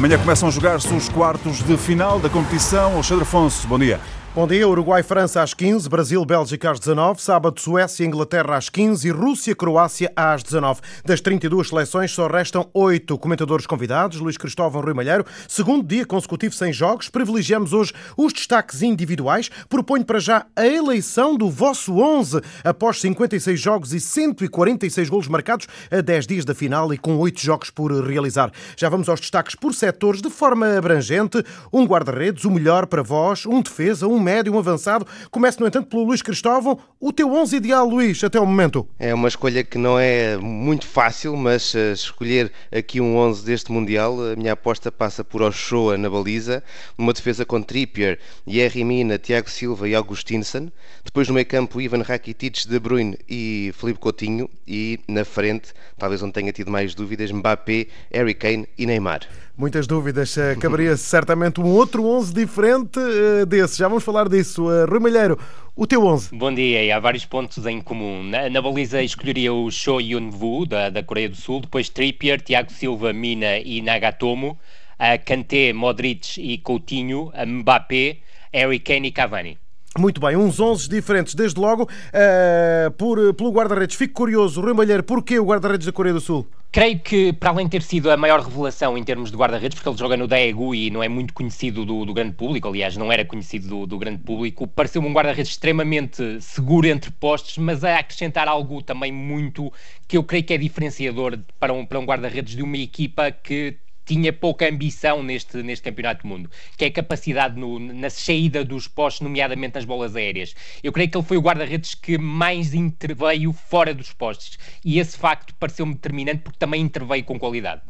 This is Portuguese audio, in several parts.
Amanhã começam a jogar-se os quartos de final da competição. Alexandre Afonso, bom dia. Bom dia, Uruguai-França às 15, Brasil-Bélgica às 19, sábado Suécia-Inglaterra às 15 e Rússia-Croácia às 19. Das 32 seleções só restam 8 comentadores convidados, Luís Cristóvão Rui Malheiro. Segundo dia consecutivo sem jogos, privilegiamos hoje os destaques individuais. Proponho para já a eleição do vosso 11 após 56 jogos e 146 golos marcados a 10 dias da final e com 8 jogos por realizar. Já vamos aos destaques por setores de forma abrangente. Um guarda-redes, o melhor para vós, um defesa, um médio, um avançado. Começo, no entanto, pelo Luís Cristóvão. O teu 11 ideal, Luís, até o momento? É uma escolha que não é muito fácil, mas uh, escolher aqui um 11 deste Mundial, a minha aposta passa por Ochoa na baliza, uma defesa com Trippier, Yerry Mina, Tiago Silva e Augustinsson. Depois no meio campo, Ivan Rakitic, De Bruyne e Felipe Coutinho. E na frente, talvez onde tenha tido mais dúvidas, Mbappé, Harry Kane e Neymar. Muitas dúvidas. Eh, caberia certamente um outro 11 diferente uh, desse. Já vamos falar disso. Uh, Rui Malheiro, o teu 11. Bom dia. Há vários pontos em comum. Na, na baliza escolheria o Cho Yun-Woo, da, da Coreia do Sul. Depois Trippier, Tiago Silva, Mina e Nagatomo. Uh, Kanté, Modric e Coutinho. Mbappé, Harry Kane e Cavani. Muito bem, uns 11 diferentes, desde logo, uh, por, pelo guarda-redes. Fico curioso, Rui Malheiro, porquê o guarda-redes da Coreia do Sul? Creio que, para além de ter sido a maior revelação em termos de guarda-redes, porque ele joga no Daegu e não é muito conhecido do, do grande público, aliás, não era conhecido do, do grande público, pareceu-me um guarda-redes extremamente seguro entre postos, mas a acrescentar algo também muito que eu creio que é diferenciador para um, para um guarda-redes de uma equipa que tinha pouca ambição neste, neste Campeonato do Mundo, que é a capacidade no, na saída dos postos, nomeadamente nas bolas aéreas. Eu creio que ele foi o guarda-redes que mais interveio fora dos postos e esse facto pareceu-me determinante porque também interveio com qualidade.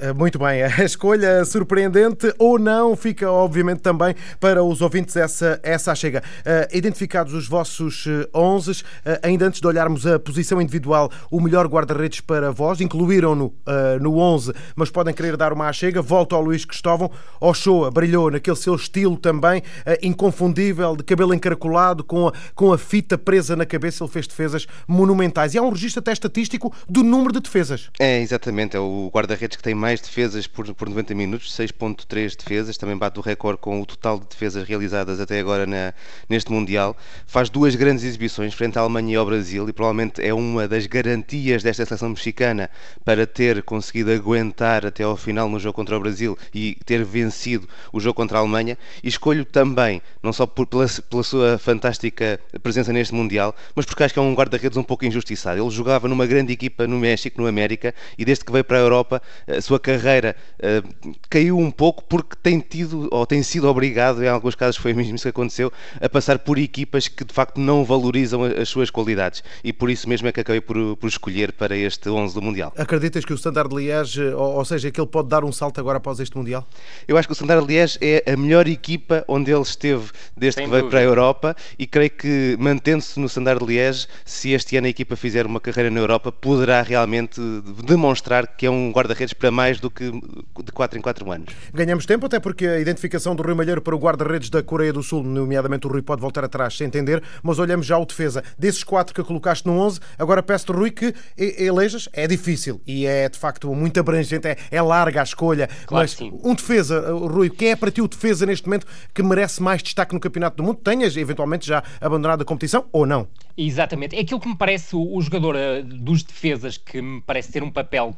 Eh, muito bem, a escolha surpreendente ou não fica, obviamente, também para os ouvintes essa, essa chega. Uh, identificados os vossos 11, uh, ainda antes de olharmos a posição individual, o melhor guarda-redes para vós, incluíram-no uh, no 11, mas podem querer dar uma chega. Volto ao Luís Cristóvão. Ochoa brilhou naquele seu estilo também, inconfundível, de cabelo encaracolado, com a, com a fita presa na cabeça. Ele fez defesas monumentais. E há um registro até estatístico do número de defesas. É, exatamente. É o guarda-redes que tem mais mais defesas por, por 90 minutos, 6.3 defesas, também bate o recorde com o total de defesas realizadas até agora na, neste Mundial. Faz duas grandes exibições frente à Alemanha e ao Brasil e provavelmente é uma das garantias desta seleção mexicana para ter conseguido aguentar até ao final no jogo contra o Brasil e ter vencido o jogo contra a Alemanha. E escolho também, não só por, pela, pela sua fantástica presença neste Mundial, mas porque acho que é um guarda-redes um pouco injustiçado. Ele jogava numa grande equipa no México, no América, e desde que veio para a Europa, a sua carreira uh, caiu um pouco porque tem tido ou tem sido obrigado, em alguns casos foi mesmo isso que aconteceu, a passar por equipas que de facto não valorizam as suas qualidades e por isso mesmo é que acabei por, por escolher para este 11 do Mundial. Acreditas que o Standard de Liège, ou, ou seja, que ele pode dar um salto agora após este Mundial? Eu acho que o Standard de Liège é a melhor equipa onde ele esteve desde Sem que veio dúvida. para a Europa e creio que mantendo-se no Standard de Liège, se este ano a equipa fizer uma carreira na Europa, poderá realmente demonstrar que é um guarda-redes para mais do que de 4 em 4 anos. Ganhamos tempo, até porque a identificação do Rui Malheiro para o guarda-redes da Coreia do Sul, nomeadamente o Rui, pode voltar atrás sem entender, mas olhamos já o defesa. Desses quatro que colocaste no 11, agora peço-te, Rui, que elejas. É difícil e é de facto muito abrangente, é, é larga a escolha. Claro mas um defesa, Rui, quem é para ti o defesa neste momento que merece mais destaque no Campeonato do Mundo? Tenhas eventualmente já abandonado a competição ou não? Exatamente. É aquilo que me parece o, o jogador uh, dos defesas que me parece ter um papel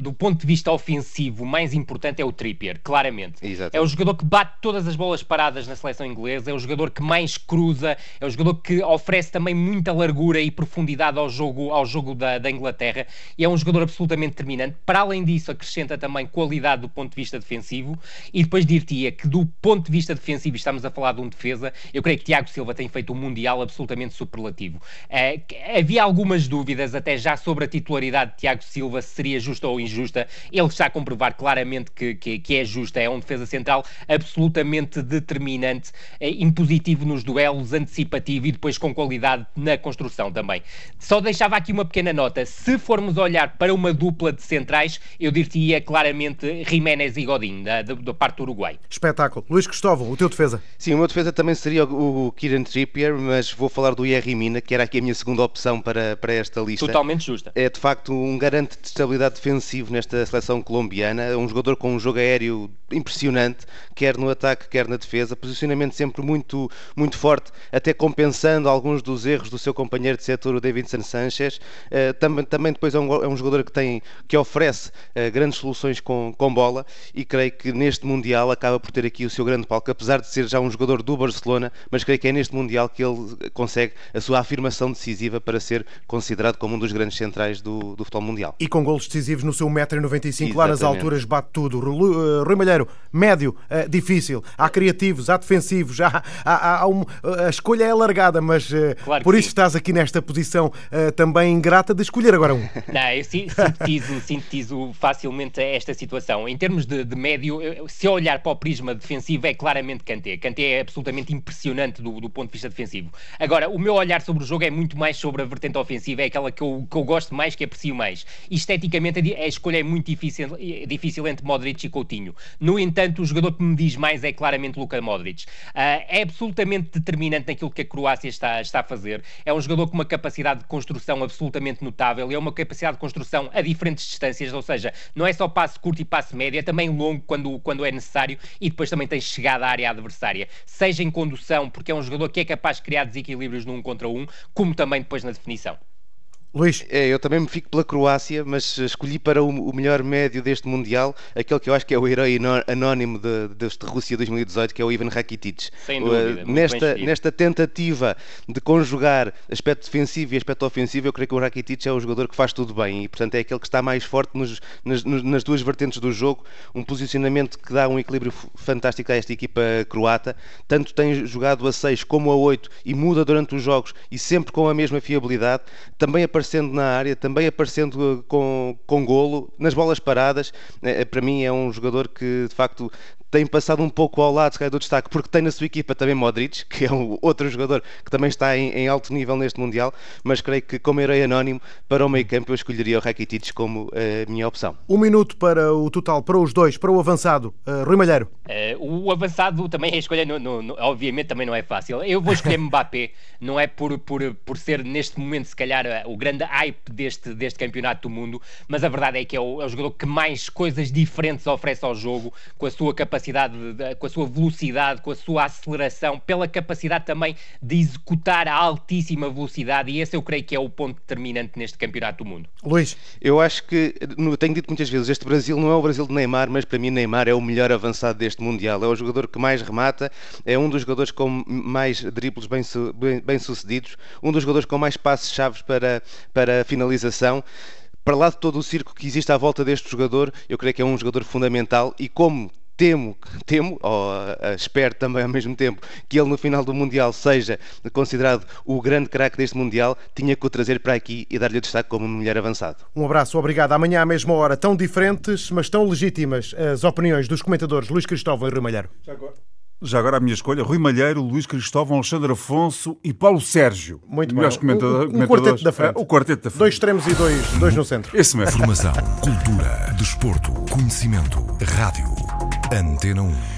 do ponto de vista ofensivo mais importante é o Trippier, claramente. Exatamente. É o jogador que bate todas as bolas paradas na seleção inglesa, é o jogador que mais cruza, é o jogador que oferece também muita largura e profundidade ao jogo, ao jogo da, da Inglaterra e é um jogador absolutamente determinante. Para além disso, acrescenta também qualidade do ponto de vista defensivo e depois dir-te-ia que do ponto de vista defensivo, estamos a falar de um defesa, eu creio que Tiago Silva tem feito um Mundial absolutamente superlativo. É, havia algumas dúvidas até já sobre a titularidade de Tiago Silva, se seria justa ou injusta. Ele está a comprovar claramente que, que, que é justa. É um defesa central absolutamente determinante, é, impositivo nos duelos, anticipativo e depois com qualidade na construção também. Só deixava aqui uma pequena nota. Se formos olhar para uma dupla de centrais, eu diria claramente Jiménez e Godin, da, da, da parte do Uruguai. Espetáculo. Luís Cristóvão, o teu defesa? Sim, o meu defesa também seria o, o Kieran Trippier, mas vou falar do Yerry Mina, que era aqui a minha segunda opção para, para esta lista. Totalmente justa. É de facto um garante de estabilidade defensivo nesta seleção colombiana, um jogador com um jogo aéreo impressionante, quer no ataque, quer na defesa, posicionamento sempre muito, muito forte, até compensando alguns dos erros do seu companheiro de setor, o Davidson Sanchez. Uh, também, também depois é um, é um, jogador que, tem, que oferece uh, grandes soluções com, com bola e creio que neste Mundial acaba por ter aqui o seu grande palco, apesar de ser já um jogador do Barcelona, mas creio que é neste Mundial que ele consegue a sua afirmação decisiva para ser considerado como um dos grandes centrais do, do futebol mundial. E com golos decisivos no seu 1,95m, lá nas alturas bate tudo. Rui Malheiro, médio, uh, difícil. Há criativos, há defensivos, há, há, há um, a escolha é alargada, mas uh, claro por isso sim. estás aqui nesta posição uh, também ingrata de escolher agora um. Não, eu sintetizo, sintetizo facilmente esta situação. Em termos de, de médio, se eu olhar para o prisma defensivo, é claramente Kanté. Kanté é absolutamente impressionante do, do, ponto de vista defensivo. Agora, o meu olhar sobre o jogo é muito mais sobre a vertente ofensiva, é aquela que eu, que eu gosto mais, que aprecio mais. Esteticamente, a escolha é muito difícil, difícil entre Modric e Coutinho. No entanto, o jogador que me diz mais é claramente Luka Modric. Uh, é absolutamente determinante naquilo que a Croácia está, está a fazer. É um jogador com uma capacidade de construção absolutamente notável, é uma capacidade de construção a diferentes distâncias, ou seja, não é só passe curto e passe médio, é também longo quando, quando é necessário e depois também tem chegada à área adversária, seja em condução, porque é um jogador que é capaz de criar desequilíbrios num contra um, como também depois na definição. Luís. É, eu também me fico pela Croácia, mas escolhi para o, o, melhor médio deste Mundial aquele que eu acho que é o herói anónimo de, deste Rússia 2018, que é o Ivan Rakitic. Sem dúvida. Uh, nesta, nesta tentativa de conjugar aspecto defensivo e aspecto ofensivo, eu creio que o Rakitic é o jogador que faz tudo bem e, portanto, é aquele que está mais forte nos, nas, nas, duas vertentes do jogo. Um posicionamento que dá um equilíbrio fantástico a esta equipa croata. Tanto tem jogado a 6 como a 8 e muda durante os jogos e sempre com a mesma fiabilidade. Também a aparecendo na área, também aparecendo com, com golo, nas bolas paradas. Eh, para mim é um jogador que de facto tem passado um pouco ao lado do destaque, porque tem na sua equipa também Modric, que é um outro jogador que também está em, em alto nível neste Mundial, mas creio que como herói anónimo para o meio campo eu escolheria o Rakitic como a eh, minha opção. Um minuto para o total, para os dois, para o avançado, uh, Rui Malheiro. Uh, o avançado também é escolha, no, no, no, obviamente também não é fácil. Eu vou escolher Mbappé, não é por, por, por ser neste momento se calhar o grande hype deste, deste campeonato do mundo, mas a verdade é que é o, é o jogador que mais coisas diferentes oferece ao jogo, com a sua capacidade capacidade, de, com a sua velocidade, com a sua aceleração, pela capacidade também de executar a altíssima velocidade, e esse eu creio que é o ponto determinante neste Campeonato do Mundo. Luís, eu acho que, tenho dito muitas vezes, este Brasil não é o Brasil de Neymar, mas para mim Neymar é o melhor avançado deste Mundial. É o jogador que mais remata, é um dos jogadores com mais dribles bem, bem, bem sucedidos, um dos jogadores com mais passes-chave para, para finalização para lá de todo o circo que existe à volta deste jogador, eu creio que é um jogador fundamental e como temo, temo, ou uh, espero também ao mesmo tempo, que ele no final do Mundial seja considerado o grande craque deste Mundial, tinha que o trazer para aqui e dar-lhe o destaque como mulher avançado. Um abraço, obrigado. Amanhã à mesma hora, tão diferentes, mas tão legítimas as opiniões dos comentadores Luís Cristóvão e Rui Malheiro. Já agora. Já agora a minha escolha, Rui Malheiro, Luís Cristóvão, Alexandre Afonso e Paulo Sérgio. Muito bem. Um, um quarteto da frente. É, o quarteto da frente. Dois extremos e dois, dois no centro. Esse mesmo. Formação, cultura, desporto, conhecimento, rádio. Antena 1.